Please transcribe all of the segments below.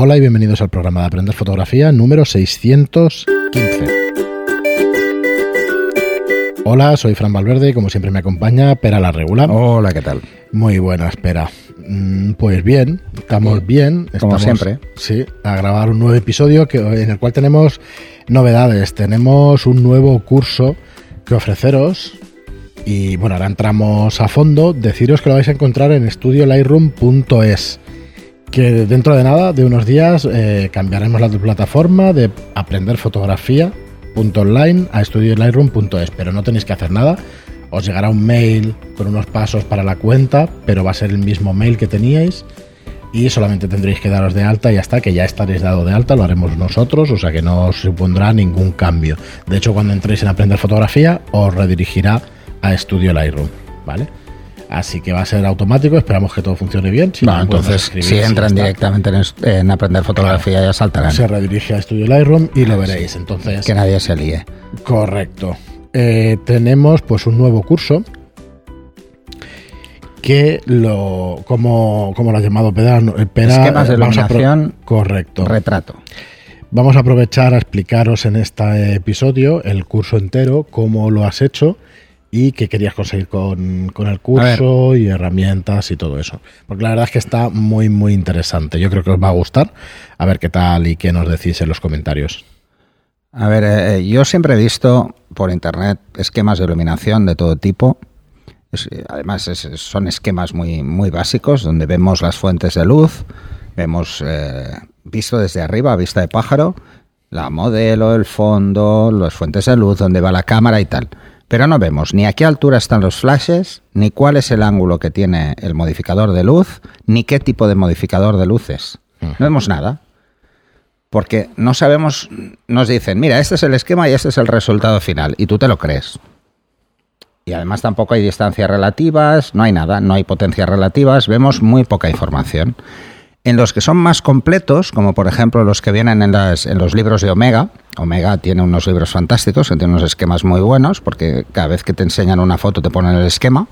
Hola y bienvenidos al programa de Aprender Fotografía número 615. Hola, soy Fran Valverde y como siempre me acompaña Pera la Regular. Hola, ¿qué tal? Muy buena, espera. Mm, Pues bien, estamos bien. Como Estamos, siempre. Sí, a grabar un nuevo episodio que, en el cual tenemos novedades. Tenemos un nuevo curso que ofreceros. Y bueno, ahora entramos a fondo. Deciros que lo vais a encontrar en estudiolightroom.es. Que dentro de nada, de unos días, eh, cambiaremos la plataforma de aprender fotografía online a estudiolightroom.es. Pero no tenéis que hacer nada. Os llegará un mail con unos pasos para la cuenta, pero va a ser el mismo mail que teníais y solamente tendréis que daros de alta y ya está, que ya estaréis dado de alta, lo haremos nosotros, o sea que no os supondrá ningún cambio. De hecho, cuando entréis en aprender fotografía, os redirigirá a Estudio Lightroom, ¿vale? Así que va a ser automático, esperamos que todo funcione bien. Si Bueno, no, podemos entonces, escribir, si entran directamente en, aprender fotografía, ya saltarán. se redirige a Estudio Lightroom y lo veréis. Entonces, Que nadie se líe. Correcto. Eh, tenemos pues un nuevo curso que lo como, como lo ha llamado Pera, eh, Pera, Esquemas de eh, iluminación. correcto. Retrato. Vamos a aprovechar a explicaros en este episodio el curso entero, cómo lo has hecho y qué querías conseguir con, con el curso y herramientas y todo eso. Porque la verdad es que está muy, muy interesante. Yo creo que os va a gustar. A ver qué tal y qué nos decís en los comentarios. A ver, eh, yo siempre he visto por internet esquemas de iluminación de todo tipo. Es- eh, además, es- son esquemas muy, muy básicos donde vemos las fuentes de luz, vemos eh, visto desde arriba, vista de pájaro, la modelo, el fondo, las fuentes de luz, donde va la cámara y tal. Pero no vemos ni a qué altura están los flashes, ni cuál es el ángulo que tiene el modificador de luz, ni qué tipo de modificador de luces. No vemos nada porque no sabemos, nos dicen, mira, este es el esquema y este es el resultado final, y tú te lo crees. Y además tampoco hay distancias relativas, no hay nada, no hay potencias relativas, vemos muy poca información. En los que son más completos, como por ejemplo los que vienen en, las- en los libros de Omega, Omega tiene unos libros fantásticos, que tiene unos esquemas muy buenos, porque cada vez que te enseñan una foto te ponen el esquema.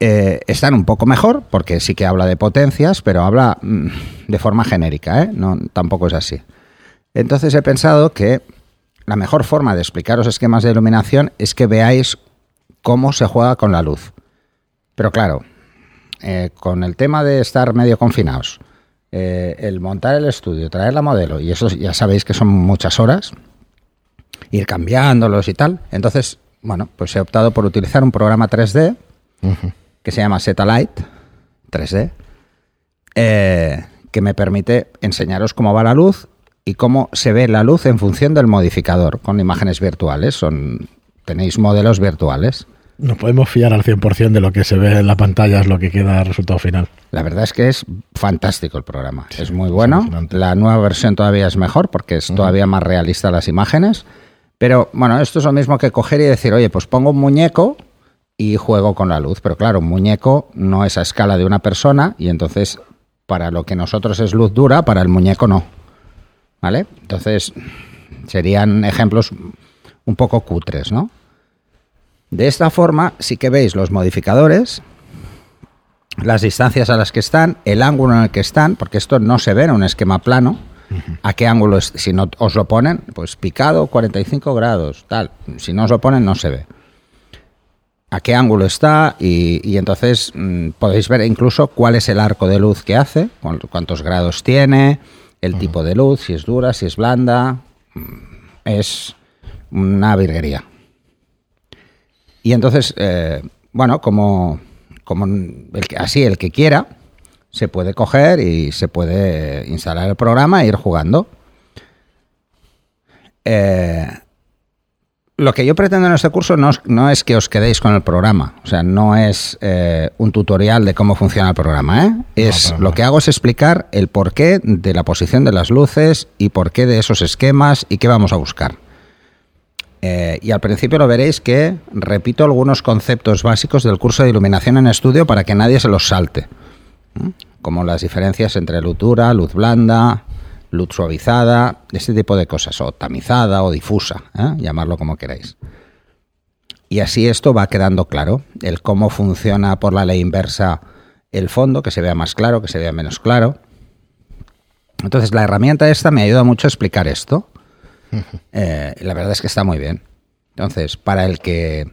Eh, están un poco mejor, porque sí que habla de potencias, pero habla mm, de forma genérica, ¿eh? No, tampoco es así. Entonces he pensado que la mejor forma de explicaros esquemas de iluminación es que veáis cómo se juega con la luz. Pero claro, eh, con el tema de estar medio confinados, eh, el montar el estudio, traer la modelo, y eso ya sabéis que son muchas horas, ir cambiándolos y tal. Entonces, bueno, pues he optado por utilizar un programa 3D que se llama Satellite 3D, eh, que me permite enseñaros cómo va la luz y cómo se ve la luz en función del modificador, con imágenes virtuales. Son, tenéis modelos virtuales. Nos podemos fiar al 100% de lo que se ve en la pantalla, es lo que queda el resultado final. La verdad es que es fantástico el programa. es muy bueno. La nueva versión todavía es mejor porque es todavía más realista las imágenes. Pero bueno, esto es lo mismo que coger y decir, oye, pues pongo un muñeco y juego con la luz. Pero claro, un muñeco no es a escala de una persona y entonces para lo que nosotros es luz dura, para el muñeco no. ¿Vale? Entonces serían ejemplos un poco cutres, ¿no? De esta forma sí que veis los modificadores, las distancias a las que están, el ángulo en el que están, porque esto no se ve en un esquema plano. ¿A qué ángulo? es- Si no os lo ponen, pues picado 45 grados, tal. Si no os lo ponen, no se ve. A qué ángulo está y, y entonces mm, podéis ver incluso cuál es el arco de luz que hace, cuán- cuántos grados tiene, el tipo de luz, si es dura, si es blanda. Mm, Es una virguería. Y entonces, eh, bueno, como, como el que- así el que quiera, se puede coger y se puede instalar el programa e ir jugando. Eh, lo que yo pretendo en este curso no, es- no es que os quedéis con el programa, o sea, no es eh, un tutorial de cómo funciona el programa, ¿eh? Es lo que hago es explicar el porqué de la posición de las luces y por qué de esos esquemas y qué vamos a buscar. Eh, y al principio lo veréis que repito algunos conceptos básicos del curso de iluminación en estudio para que nadie se los salte. Como las diferencias entre luz dura, luz blanda, luz suavizada, este tipo de cosas, o tamizada o difusa, ¿eh? llamarlo como queráis. Y así esto va quedando claro, el cómo funciona por la ley inversa el fondo, que se vea más claro, que se vea menos claro, Entonces, la herramienta esta me ayuda mucho a explicar esto. Eh, la verdad es que está muy bien. Entonces, para el que,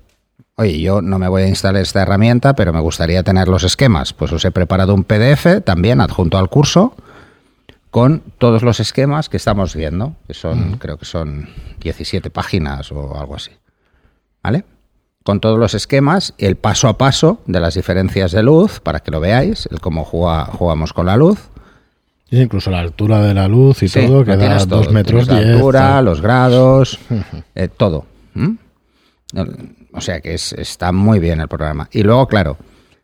oye, yo no me voy a instalar esta herramienta, pero me gustaría tener los esquemas, pues os he preparado un PDF también adjunto al curso con todos los esquemas que estamos viendo, que son, creo que son 17 páginas o algo así. ¿Vale? Con todos los esquemas, el paso a paso de las diferencias de luz, para que lo veáis, el cómo jugamos con la luz. Incluso la altura de la luz y todo, que da dos metros La altura, los grados, eh, todo. O sea que está muy bien el programa. Y luego, claro,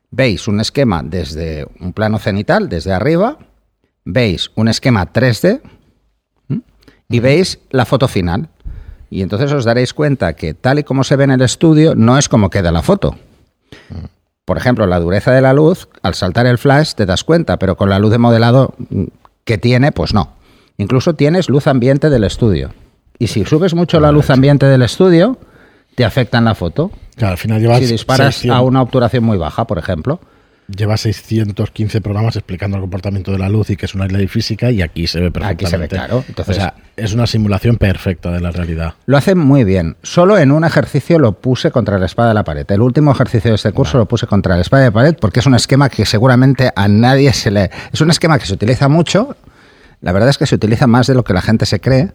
veis un esquema desde un plano cenital, desde arriba, veis un esquema 3D y veis la foto final. Y entonces os daréis cuenta que tal y como se ve en el estudio, no es como queda la foto. Por ejemplo, la dureza de la luz, al saltar el flash te das cuenta, pero con la luz de modelado que tiene, pues no. Incluso tienes luz ambiente del estudio. Y si subes mucho la luz ambiente del estudio, te afecta en la foto. Claro, al final llevas si disparas a una obturación muy baja, por ejemplo. Lleva 615 programas explicando el comportamiento de la luz y que es una ley física y aquí se ve perfectamente. Aquí se ve claro. Entonces, o sea, es una simulación perfecta de la realidad. Lo hace muy bien. Solo en un ejercicio lo puse contra la espada de la pared. El último ejercicio de este curso lo puse contra la espada de la pared porque es un esquema que seguramente a nadie se le... Es un esquema que se utiliza mucho. La verdad es que se utiliza más de lo que la gente se cree.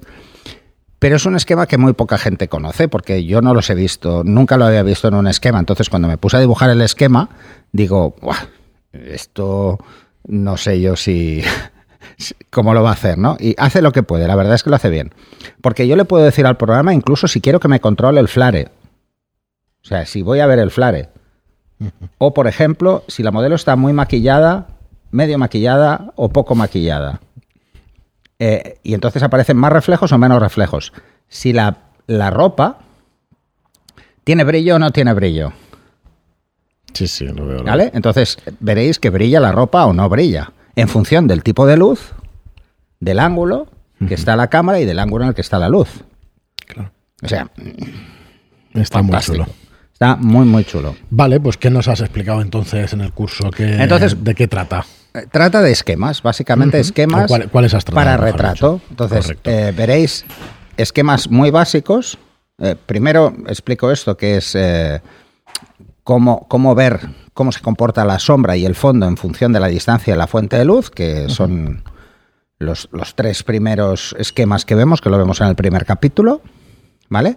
Pero es un esquema que muy poca gente conoce, porque yo no los he visto, nunca lo había visto en un esquema. Entonces, cuando me puse a dibujar el esquema, digo, esto no sé yo si cómo lo va a hacer, ¿no? Y hace lo que puede, la verdad es que lo hace bien. Porque yo le puedo decir al programa, incluso si quiero que me controle el flare. O sea, si voy a ver el flare. O, por ejemplo, si la modelo está muy maquillada, medio maquillada o poco maquillada. Eh, y entonces aparecen más reflejos o menos reflejos. Si la, ropa tiene brillo o no tiene brillo. Sí, sí, lo veo. ¿Vale? Entonces veréis que brilla la ropa o no brilla. En función del tipo de luz, del ángulo que está la cámara y del ángulo en el que está la luz. Claro. O sea, está muy chulo. Está muy, muy chulo. Vale, pues ¿qué nos has explicado entonces en el curso? entonces, ¿De qué trata? Eh, trata de esquemas, básicamente esquemas para retrato. Entonces, eh, veréis esquemas muy básicos. Eh, primero explico esto, que es cómo, cómo, ver cómo se comporta la sombra y el fondo en función de la distancia de la fuente de luz, que son los, los, tres primeros esquemas que vemos, que lo vemos en el primer capítulo. ¿Vale?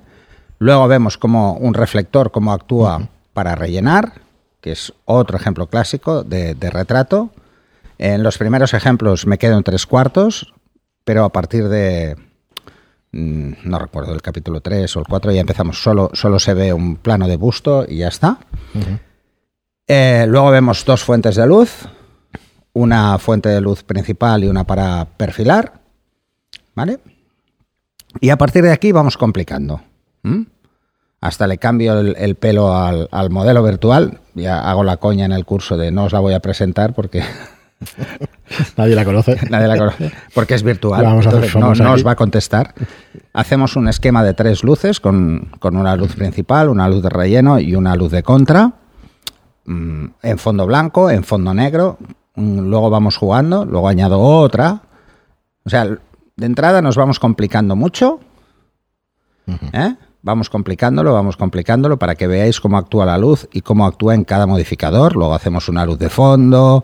Luego vemos cómo un reflector, cómo actúa para rellenar, que es otro ejemplo clásico de, de retrato. En los primeros ejemplos me quedo en tres cuartos, pero a partir de, mm, no recuerdo, el capítulo 3 o el 4 ya empezamos, solo, solo se ve un plano de busto y ya está. Eh, luego vemos dos fuentes de luz, una fuente de luz principal y una para perfilar, ¿vale? Y a partir de aquí vamos complicando. Hasta le cambio el, pelo al, al, modelo virtual. Ya hago la coña en el curso de no os la voy a presentar porque Nadie la conoce. Nadie la conoce. Porque es virtual. no, os va a contestar. Hacemos un esquema de tres luces con, una luz principal, una luz de relleno y una luz de contra. Mm, en fondo blanco, en fondo negro. Mm, luego vamos jugando, luego añado otra. O sea, de entrada nos vamos complicando mucho. ¿eh? Vamos complicándolo, vamos complicándolo para que veáis cómo actúa la luz y cómo actúa en cada modificador. Luego hacemos una luz de fondo,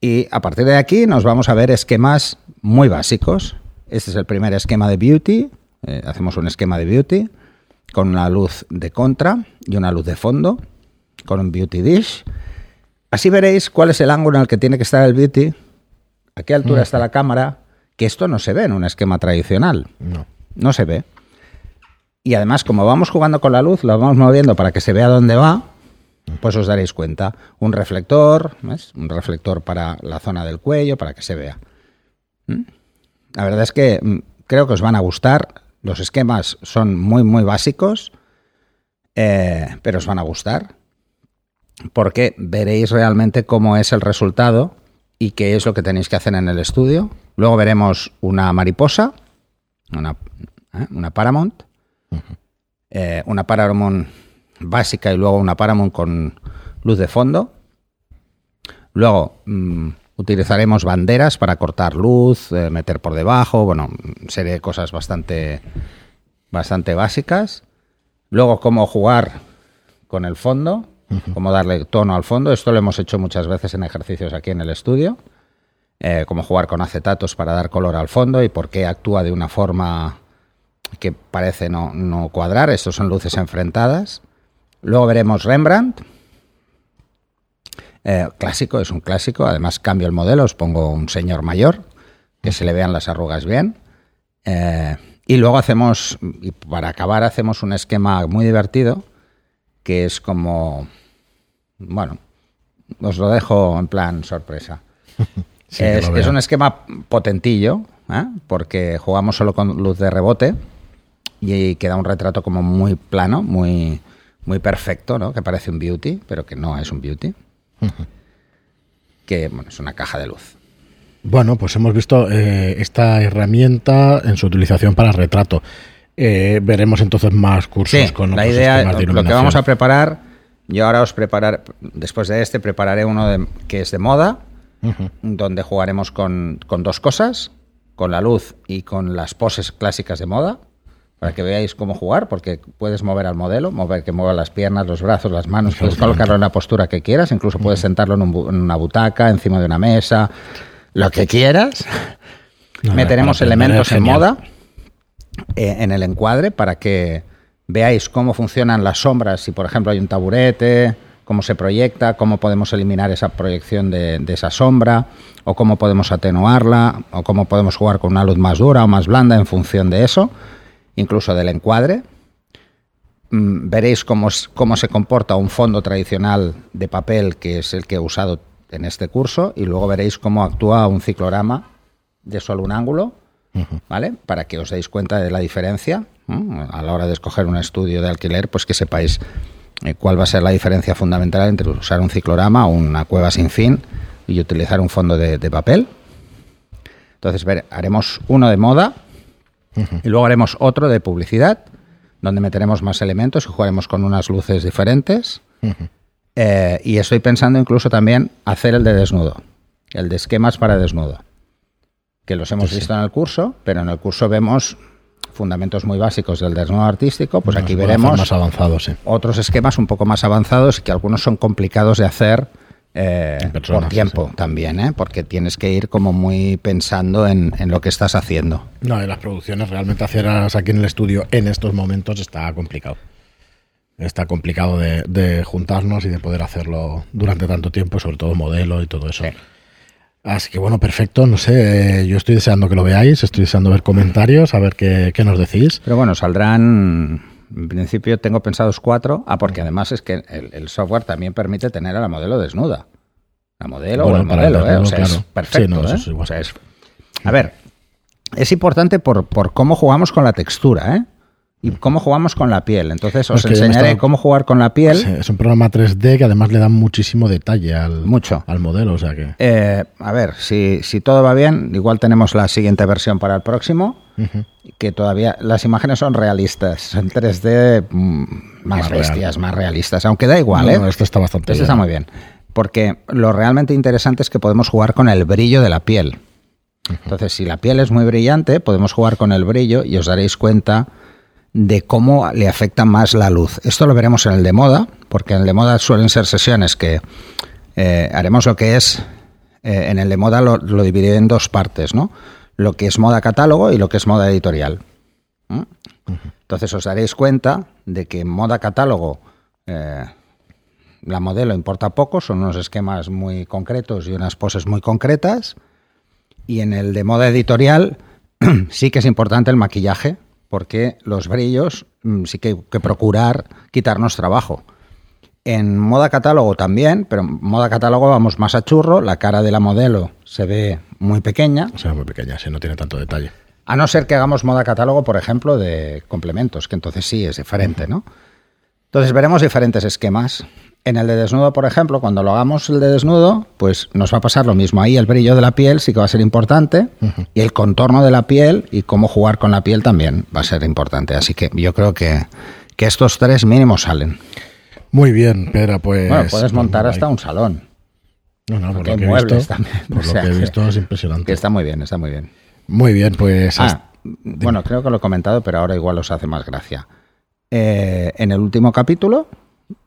y a partir de aquí nos vamos a ver esquemas muy básicos. Este es el primer esquema de Beauty. Eh, hacemos un esquema de Beauty con una luz de contra y una luz de fondo, con un Beauty Dish. Así veréis cuál es el ángulo en el que tiene que estar el Beauty, a qué altura está la cámara, que esto no se ve en un esquema tradicional. No. No se ve. Y además, como vamos jugando con la luz, lo vamos moviendo para que se vea dónde va, pues os daréis cuenta. Un reflector, un reflector para la zona del cuello, para que se vea. ¿Mm? La verdad es que mm, creo que os van a gustar. Los esquemas son muy, muy básicos, eh, pero os van a gustar. Porque veréis realmente cómo es el resultado y qué es lo que tenéis que hacer en el estudio. Luego veremos una mariposa, una, ¿eh? una Paramount, eh, una Paramount básica y luego una Paramount con luz de fondo. Luego, mm, Utilizaremos banderas para cortar luz, eh, meter por debajo, bueno, serie de cosas bastante, bastante básicas. Luego, cómo jugar con el fondo, cómo darle tono al fondo. Esto lo hemos hecho muchas veces en ejercicios aquí en el estudio. Eh, cómo jugar con acetatos para dar color al fondo y por qué actúa de una forma que parece no, no cuadrar. Estos son luces enfrentadas. Luego veremos Rembrandt, eh, clásico, es un clásico. Además, cambio el modelo, os pongo un señor mayor, que se le vean las arrugas bien. Eh, y luego hacemos, y para acabar, hacemos un esquema muy divertido, que es como, bueno, os lo dejo en plan sorpresa. es, es, un esquema potentillo, ¿eh? porque jugamos solo con luz de rebote y queda un retrato como muy plano, muy, muy perfecto, ¿no? que parece un beauty, pero que no es un beauty que bueno, es una caja de luz. Bueno, pues hemos visto eh, esta herramienta en su utilización para retrato. Eh, veremos entonces más cursos con la idea, lo que vamos a preparar, yo ahora os preparar, después de este prepararé uno de, que es de moda, donde jugaremos con, con dos cosas, con la luz y con las poses clásicas de moda para que veáis cómo jugar, porque puedes mover al modelo, mover que mueva las piernas, los brazos, las manos, puedes colocarlo en la postura que quieras, incluso puedes sentarlo en, una butaca, encima de una mesa, lo que quieras. Meteremos elementos en moda eh, en el encuadre para que veáis cómo funcionan las sombras, si por ejemplo hay un taburete, cómo se proyecta, cómo podemos eliminar esa proyección de, de, esa sombra, o cómo podemos atenuarla, o cómo podemos jugar con una luz más dura o más blanda en función de eso incluso del encuadre. Mm, veréis cómo, cómo se comporta un fondo tradicional de papel, que es el que he usado en este curso, y luego veréis cómo actúa un ciclorama de solo un ángulo, ¿vale? Para que os deis cuenta de la diferencia a la hora de escoger un estudio de alquiler, pues que sepáis eh, cuál va a ser la diferencia fundamental entre usar un ciclorama o una cueva sin fin y utilizar un fondo de, de papel. Entonces, ver, haremos uno de moda, y luego haremos otro de publicidad, donde meteremos más elementos y jugaremos con unas luces diferentes. Eh, y estoy pensando incluso también hacer el de desnudo, el de esquemas para desnudo, que los hemos visto en el curso, pero en el curso vemos fundamentos muy básicos del desnudo artístico, pues aquí veremos más avanzados, otros esquemas un poco más avanzados y que algunos son complicados de hacer eh, por tiempo también, ¿eh? porque tienes que ir como muy pensando en, lo que estás haciendo. No, en las producciones realmente hacerlas aquí en el estudio en estos momentos está complicado. Está complicado de, juntarnos y de poder hacerlo durante tanto tiempo, sobre todo modelo y todo eso. Así que bueno, perfecto, no sé, yo estoy deseando que lo veáis, estoy deseando ver comentarios, a ver qué, qué nos decís. Pero bueno, saldrán en principio tengo pensados cuatro. Ah, porque además es que el, software también permite tener a la modelo desnuda. La modelo o el modelo, ¿eh? O sea, es perfecto. ¿eh? a ver, es importante por, por cómo jugamos con la textura, ¿eh? Y cómo jugamos con la piel. Entonces os enseñaré cómo jugar con la piel. es un programa 3D que además le da muchísimo detalle al, Mucho. al modelo. O sea que... Eh, a ver, si, si, todo va bien, igual tenemos la siguiente versión para el próximo, que todavía las imágenes son realistas, son 3D mm, más, bestias, más realistas, aunque da igual. ¿eh? esto está bastante Esto está muy bien. Porque lo realmente interesante es que podemos jugar con el brillo de la piel. Entonces, si la piel es muy brillante, podemos jugar con el brillo y os daréis cuenta de cómo le afecta más la luz. Esto lo veremos en el de moda, porque en el de moda suelen ser sesiones que eh, haremos lo que es, eh, en el de moda lo, dividiré en dos partes, ¿no? Lo que es moda catálogo y lo que es moda editorial. Entonces os daréis cuenta de que en moda catálogo eh, la modelo importa poco, son unos esquemas muy concretos y unas poses muy concretas. Y en el de moda editorial sí que es importante el maquillaje, porque los brillos mm, sí que hay que procurar quitarnos trabajo. En moda catálogo también, pero en moda catálogo vamos más a churro, la cara de la modelo se ve muy pequeña. Se ve muy pequeña, sí, no tiene tanto detalle. A no ser que hagamos moda catálogo, por ejemplo, de complementos, que entonces sí es diferente, ¿no? Entonces veremos diferentes esquemas. En el de desnudo, por ejemplo, cuando lo hagamos el de desnudo, pues nos va a pasar lo mismo. Ahí el brillo de la piel sí que va a ser importante y el contorno de la piel y cómo jugar con la piel también va a ser importante. Así que yo creo que, que estos tres mínimos salen. Muy bien, Pedro, pues... Bueno, puedes montar hasta un salón. No, no, por Porque lo que muebles visto, también, por o lo sea que he visto es impresionante. Que está muy bien, está muy bien. Muy bien, pues Ah, bueno, creo que lo he comentado, pero ahora igual os hace más gracia. Eh, en el último capítulo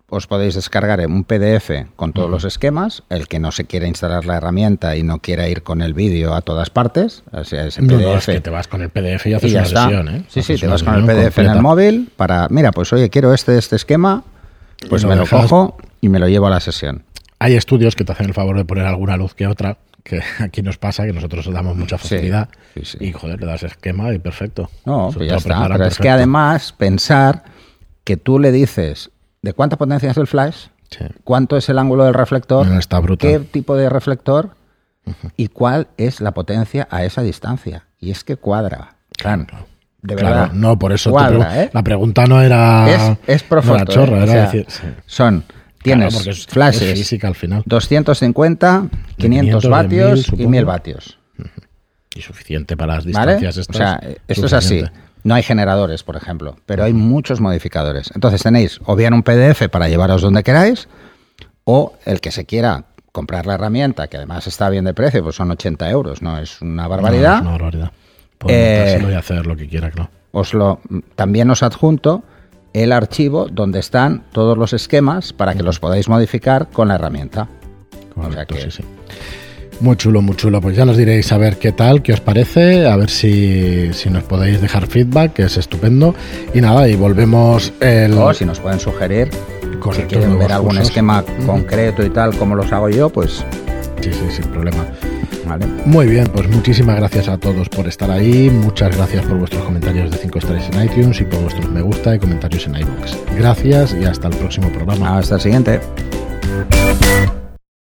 os podéis descargar en un PDF con todos los esquemas. El que no se quiera instalar la herramienta y no quiera ir con el vídeo a todas partes, o sea, ese PDF. no, es que te vas con el PDF y y haces ya una está. sesión, ¿eh? Sí, sí, te vas con el PDF en el móvil para, mira, pues oye, quiero este, este esquema, pues Y lo me lo cojo y me lo llevo a la sesión. Hay estudios que te hacen el favor de poner alguna luz que otra, que aquí nos pasa, que nosotros damos mucha facilidad. sí, sí. Y joder, le das esquema y perfecto. No, pues ya está. Pero es que además pensar que tú le dices de cuánta potencia es el flash, Sí. cuánto es el ángulo del reflector, No, está qué tipo de reflector y cuál es la potencia a esa distancia. Y es que cuadra. Claro, de Claro, verdad. no, por eso cuadra, pregu- ¿eh? la pregunta no era, es, es profundo. era chorra, ¿eh? O era sea, decir, sí. Son, tienes porque es- es flashes física al final. 250, 500 500, de vatios 1000, y supongo. 1000 vatios. Y suficiente para las ¿Vale? distancias estas. O sea, esto es así. No hay generadores, por ejemplo, pero hay muchos modificadores. Entonces tenéis o bien un PDF para llevaros donde queráis, o el que se quiera comprar la herramienta, que además está bien de precio, pues son 80 euros, no es una No, barbaridad. es una barbaridad. Eh, y hacer lo que quiera, claro. Os lo, también os adjunto el archivo donde están todos los esquemas para que los podáis modificar con la herramienta. o sea Correcto, que- sí, sí. Muy chulo, muy chulo. Pues ya nos diréis a ver qué tal, qué os parece, a ver si, si nos podéis dejar feedback, que es estupendo. Y nada, y volvemos el... O si nos pueden sugerir Correcto, si quieren ver algún cursos. esquema concreto y tal, como los hago yo, pues Sí, sí, sin problema. vale. Muy bien, pues muchísimas gracias a todos por estar ahí. Muchas gracias por vuestros comentarios de 5 estrellas en iTunes y por vuestros me gusta y comentarios en iBooks. Gracias y hasta el próximo programa. Hasta el siguiente.